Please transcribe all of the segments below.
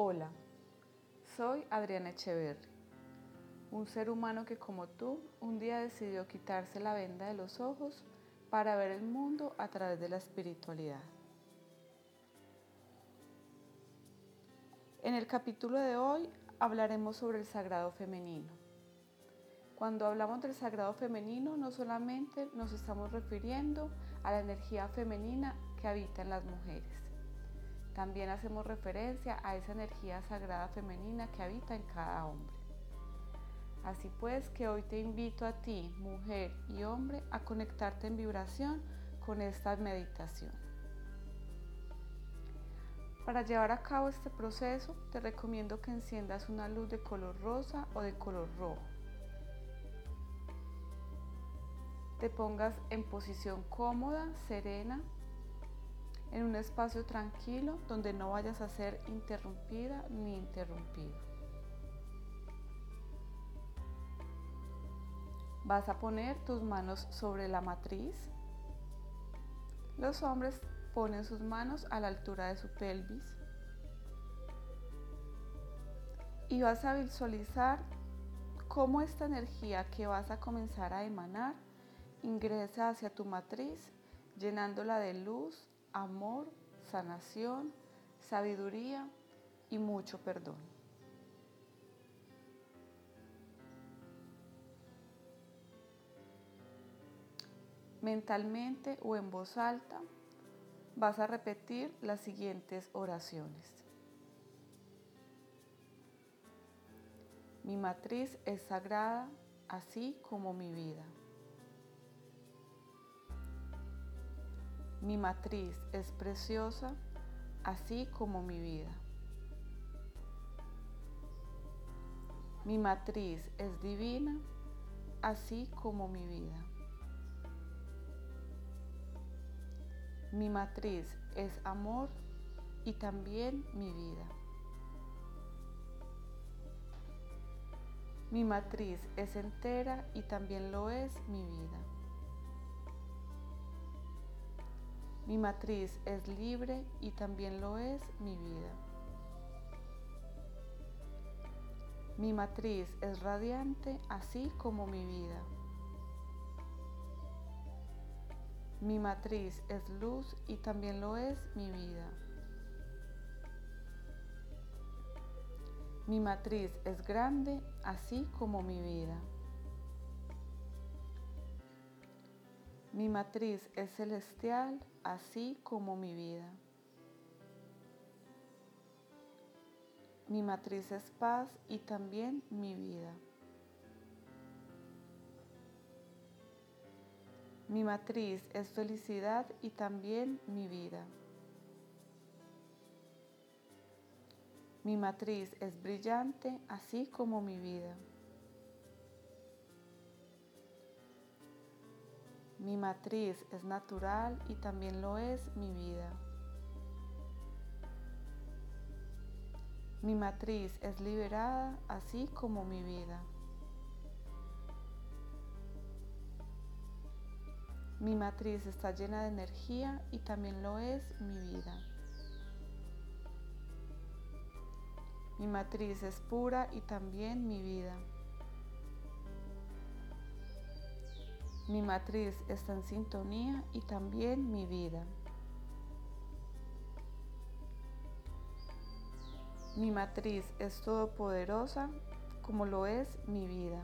Hola, soy Adriana Echeverri, un ser humano que como tú un día decidió quitarse la venda de los ojos para ver el mundo a través de la espiritualidad. En el capítulo de hoy hablaremos sobre el sagrado femenino. Cuando hablamos del sagrado femenino no solamente nos estamos refiriendo a la energía femenina que habita en las mujeres, también hacemos referencia a esa energía sagrada femenina que habita en cada hombre. Así pues que hoy te invito a ti, mujer y hombre, a conectarte en vibración con esta meditación. Para llevar a cabo este proceso te recomiendo que enciendas una luz de color rosa o de color rojo. Te pongas en posición cómoda, serena, en un espacio tranquilo donde no vayas a ser interrumpida ni interrumpido. Vas a poner tus manos sobre la matriz. Los hombres ponen sus manos a la altura de su pelvis. Y vas a visualizar cómo esta energía que vas a comenzar a emanar ingresa hacia tu matriz, llenándola de luz, amor, sanación, sabiduría y mucho perdón. Mentalmente o en voz alta vas a repetir las siguientes oraciones. Mi matriz es sagrada, así como mi vida. Mi matriz es preciosa, así como mi vida. Mi matriz es divina, así como mi vida. Mi matriz es amor y también mi vida. Mi matriz es entera y también lo es mi vida. Mi matriz es libre y también lo es mi vida. Mi matriz es radiante así como mi vida. Mi matriz es luz y también lo es mi vida. Mi matriz es grande así como mi vida. Mi matriz es celestial, así como mi vida. Mi matriz es paz y también mi vida. Mi matriz es felicidad y también mi vida. Mi matriz es brillante, así como mi vida. Mi matriz es natural y también lo es mi vida. Mi matriz es liberada así como mi vida. Mi matriz está llena de energía y también lo es mi vida. Mi matriz es pura y también mi vida. Mi matriz está en sintonía y también mi vida. Mi matriz es todopoderosa como lo es mi vida.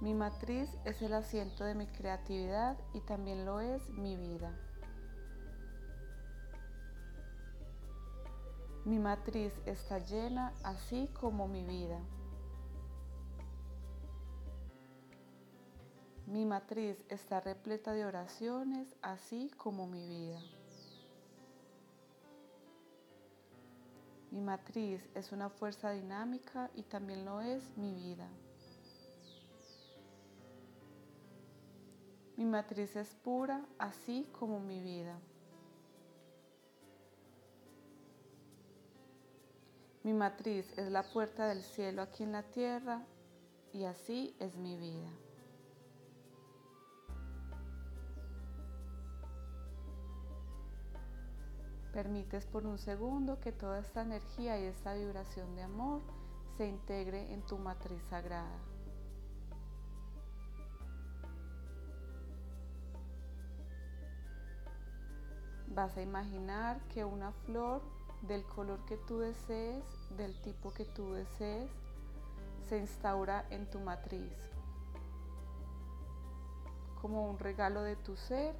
Mi matriz es el asiento de mi creatividad y también lo es mi vida. Mi matriz está llena así como mi vida. Mi matriz está repleta de oraciones, así como mi vida. Mi matriz es una fuerza dinámica y también lo es mi vida. Mi matriz es pura, así como mi vida. Mi matriz es la puerta del cielo aquí en la tierra y así es mi vida. Permites por un segundo que toda esta energía y esta vibración de amor se integre en tu matriz sagrada. Vas a imaginar que una flor del color que tú desees, del tipo que tú desees, se instaura en tu matriz como un regalo de tu ser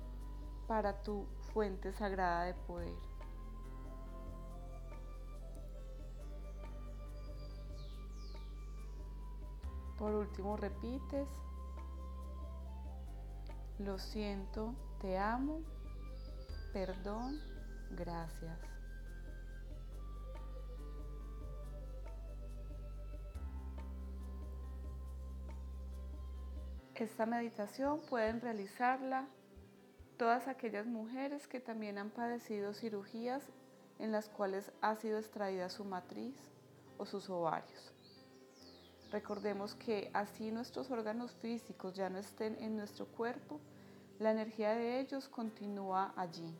para tu fuente sagrada de poder. Por último repites, lo siento, te amo, perdón, gracias. Esta meditación pueden realizarla todas aquellas mujeres que también han padecido cirugías en las cuales ha sido extraída su matriz o sus ovarios. Recordemos que así nuestros órganos físicos ya no estén en nuestro cuerpo, la energía de ellos continúa allí.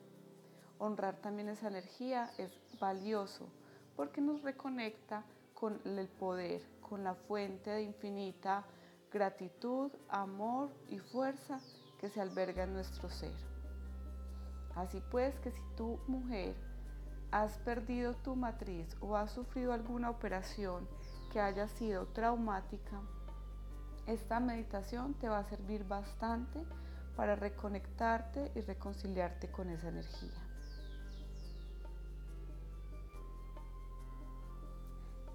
Honrar también esa energía es valioso porque nos reconecta con el poder, con la fuente de infinita gratitud, amor y fuerza que se alberga en nuestro ser. Así pues que si tú mujer has perdido tu matriz o has sufrido alguna operación que haya sido traumática, esta meditación te va a servir bastante para reconectarte y reconciliarte con esa energía.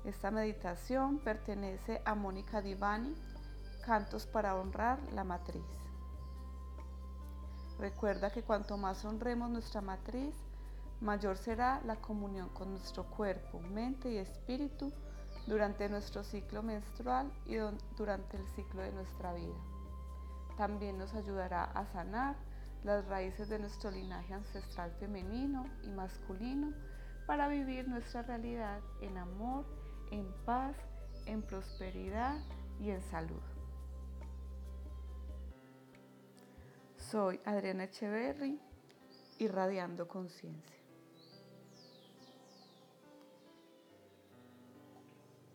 Esta meditación pertenece a Mónica Divani, Cantos para honrar la matriz. Recuerda que cuanto más honremos nuestra matriz, mayor será la comunión con nuestro cuerpo, mente y espíritu durante nuestro ciclo menstrual y durante el ciclo de nuestra vida. También nos ayudará a sanar las raíces de nuestro linaje ancestral femenino y masculino para vivir nuestra realidad en amor, en paz, en prosperidad y en salud. Soy Adriana Echeverry, irradiando conciencia.